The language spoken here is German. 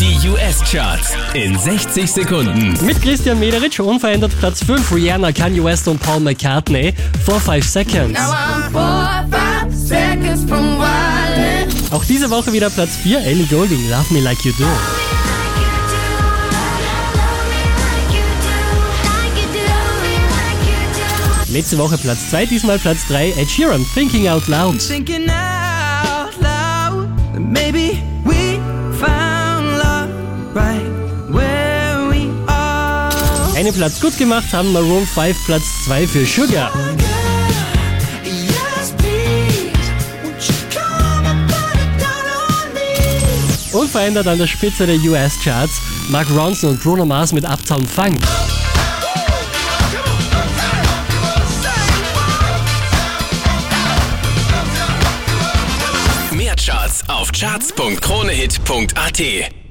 Die US-Charts in 60 Sekunden. Mit Christian Mederitsch unverändert Platz 5 Rihanna, Kanye West und Paul McCartney. 4 5 Seconds. Now I'm four, five seconds. Auch diese Woche wieder Platz 4 Ellie Goulding, Love Me Like You Do. Letzte Woche Platz 2, diesmal Platz 3 Ed Sheeran, Thinking Out Loud. Thinking out loud maybe we found Einen Platz gut gemacht haben Maroon 5 Platz 2 für Sugar. Unverändert an der Spitze der US-Charts Mark Ronson und Bruno Mars mit Uptown Funk. Mehr Charts auf charts.kronehit.at.